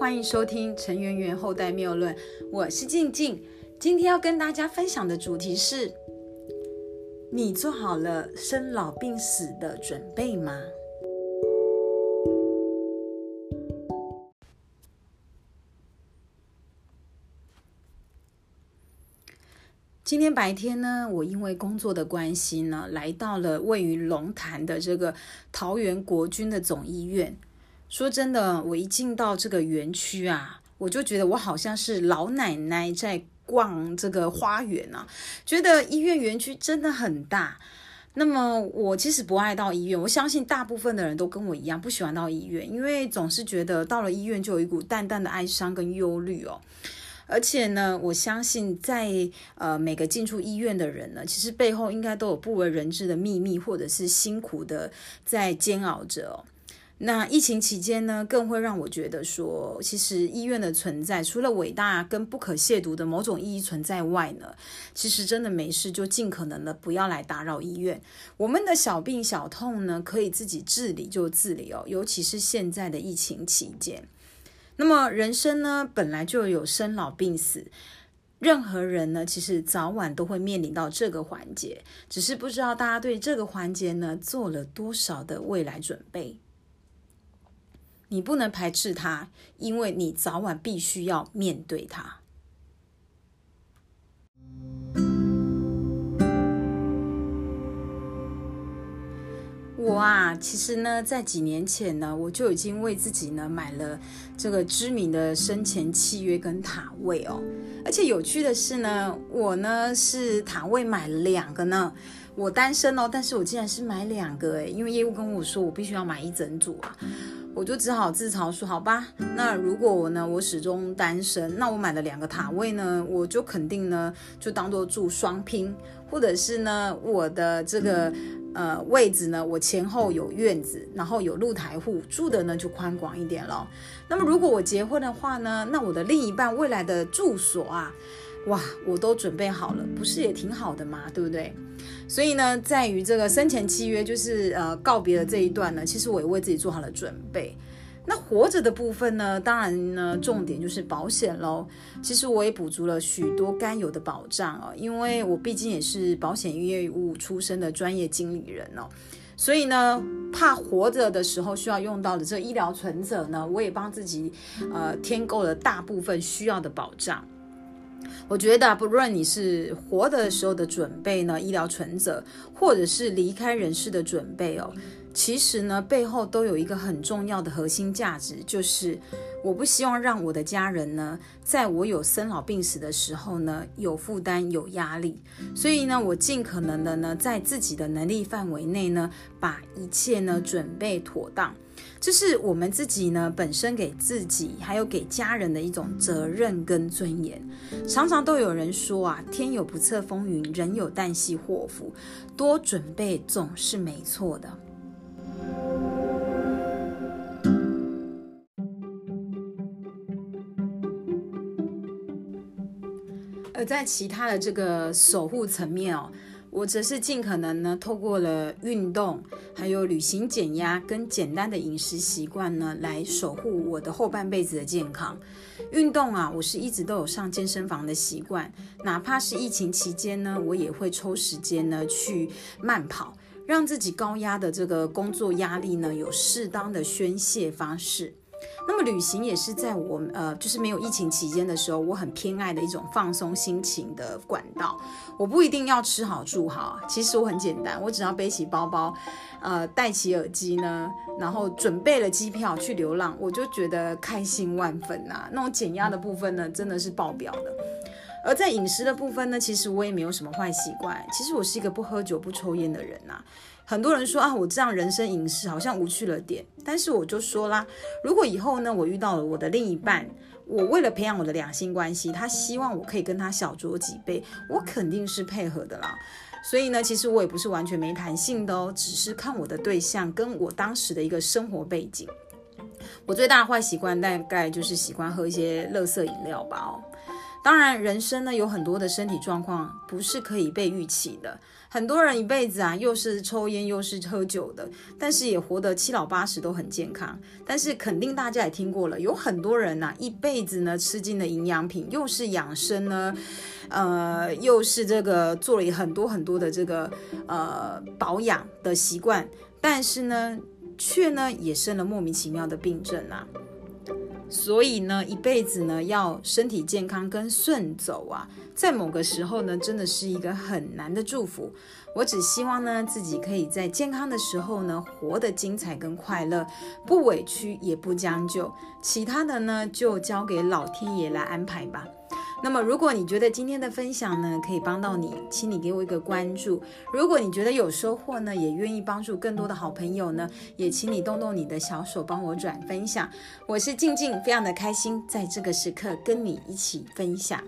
欢迎收听陈圆圆后代谬论，我是静静。今天要跟大家分享的主题是：你做好了生老病死的准备吗？今天白天呢，我因为工作的关系呢，来到了位于龙潭的这个桃园国军的总医院。说真的，我一进到这个园区啊，我就觉得我好像是老奶奶在逛这个花园啊，觉得医院园区真的很大。那么我其实不爱到医院，我相信大部分的人都跟我一样不喜欢到医院，因为总是觉得到了医院就有一股淡淡的哀伤跟忧虑哦。而且呢，我相信在呃每个进出医院的人呢，其实背后应该都有不为人知的秘密，或者是辛苦的在煎熬着。那疫情期间呢，更会让我觉得说，其实医院的存在，除了伟大跟不可亵渎的某种意义存在外呢，其实真的没事就尽可能的不要来打扰医院。我们的小病小痛呢，可以自己治理就治理哦，尤其是现在的疫情期间。那么人生呢，本来就有生老病死，任何人呢，其实早晚都会面临到这个环节，只是不知道大家对这个环节呢，做了多少的未来准备。你不能排斥它，因为你早晚必须要面对它。我啊，其实呢，在几年前呢，我就已经为自己呢买了这个知名的生前契约跟塔位哦。而且有趣的是呢，我呢是塔位买两个呢。我单身哦，但是我竟然是买两个诶，因为业务跟我说我必须要买一整组啊，我就只好自嘲说好吧。那如果我呢，我始终单身，那我买了两个塔位呢，我就肯定呢就当做住双拼，或者是呢我的这个呃位置呢，我前后有院子，然后有露台户，住的呢就宽广一点咯。那么如果我结婚的话呢，那我的另一半未来的住所啊。哇，我都准备好了，不是也挺好的吗？对不对？所以呢，在于这个生前契约，就是呃告别的这一段呢，其实我也为自己做好了准备。那活着的部分呢，当然呢，重点就是保险喽。其实我也补足了许多该有的保障哦，因为我毕竟也是保险业务出身的专业经理人哦，所以呢，怕活着的时候需要用到的这医疗存折呢，我也帮自己呃添够了大部分需要的保障。我觉得，不论你是活的时候的准备呢，医疗存折，或者是离开人世的准备哦，其实呢，背后都有一个很重要的核心价值，就是我不希望让我的家人呢，在我有生老病死的时候呢，有负担、有压力。所以呢，我尽可能的呢，在自己的能力范围内呢，把一切呢准备妥当。这是我们自己呢本身给自己还有给家人的一种责任跟尊严。常常都有人说啊，天有不测风云，人有旦夕祸福，多准备总是没错的。而在其他的这个守护层面哦。我则是尽可能呢，透过了运动，还有旅行、减压跟简单的饮食习惯呢，来守护我的后半辈子的健康。运动啊，我是一直都有上健身房的习惯，哪怕是疫情期间呢，我也会抽时间呢去慢跑，让自己高压的这个工作压力呢有适当的宣泄方式。那么旅行也是在我呃，就是没有疫情期间的时候，我很偏爱的一种放松心情的管道。我不一定要吃好住好，其实我很简单，我只要背起包包，呃，戴起耳机呢，然后准备了机票去流浪，我就觉得开心万分呐。那种减压的部分呢，真的是爆表的。而在饮食的部分呢，其实我也没有什么坏习惯。其实我是一个不喝酒、不抽烟的人呐。很多人说啊，我这样人生饮食好像无趣了点。但是我就说啦，如果以后呢，我遇到了我的另一半，我为了培养我的两性关系，他希望我可以跟他小酌几杯，我肯定是配合的啦。所以呢，其实我也不是完全没弹性的哦，只是看我的对象跟我当时的一个生活背景。我最大的坏习惯大概就是喜欢喝一些乐色饮料吧哦。当然，人生呢有很多的身体状况不是可以被预期的。很多人一辈子啊，又是抽烟又是喝酒的，但是也活得七老八十都很健康。但是肯定大家也听过了，有很多人呐，一辈子呢吃进了营养品，又是养生呢，呃，又是这个做了很多很多的这个呃保养的习惯，但是呢，却呢也生了莫名其妙的病症啊。所以呢，一辈子呢要身体健康跟顺走啊，在某个时候呢，真的是一个很难的祝福。我只希望呢，自己可以在健康的时候呢，活得精彩跟快乐，不委屈也不将就，其他的呢，就交给老天爷来安排吧。那么，如果你觉得今天的分享呢可以帮到你，请你给我一个关注。如果你觉得有收获呢，也愿意帮助更多的好朋友呢，也请你动动你的小手帮我转分享。我是静静，非常的开心在这个时刻跟你一起分享。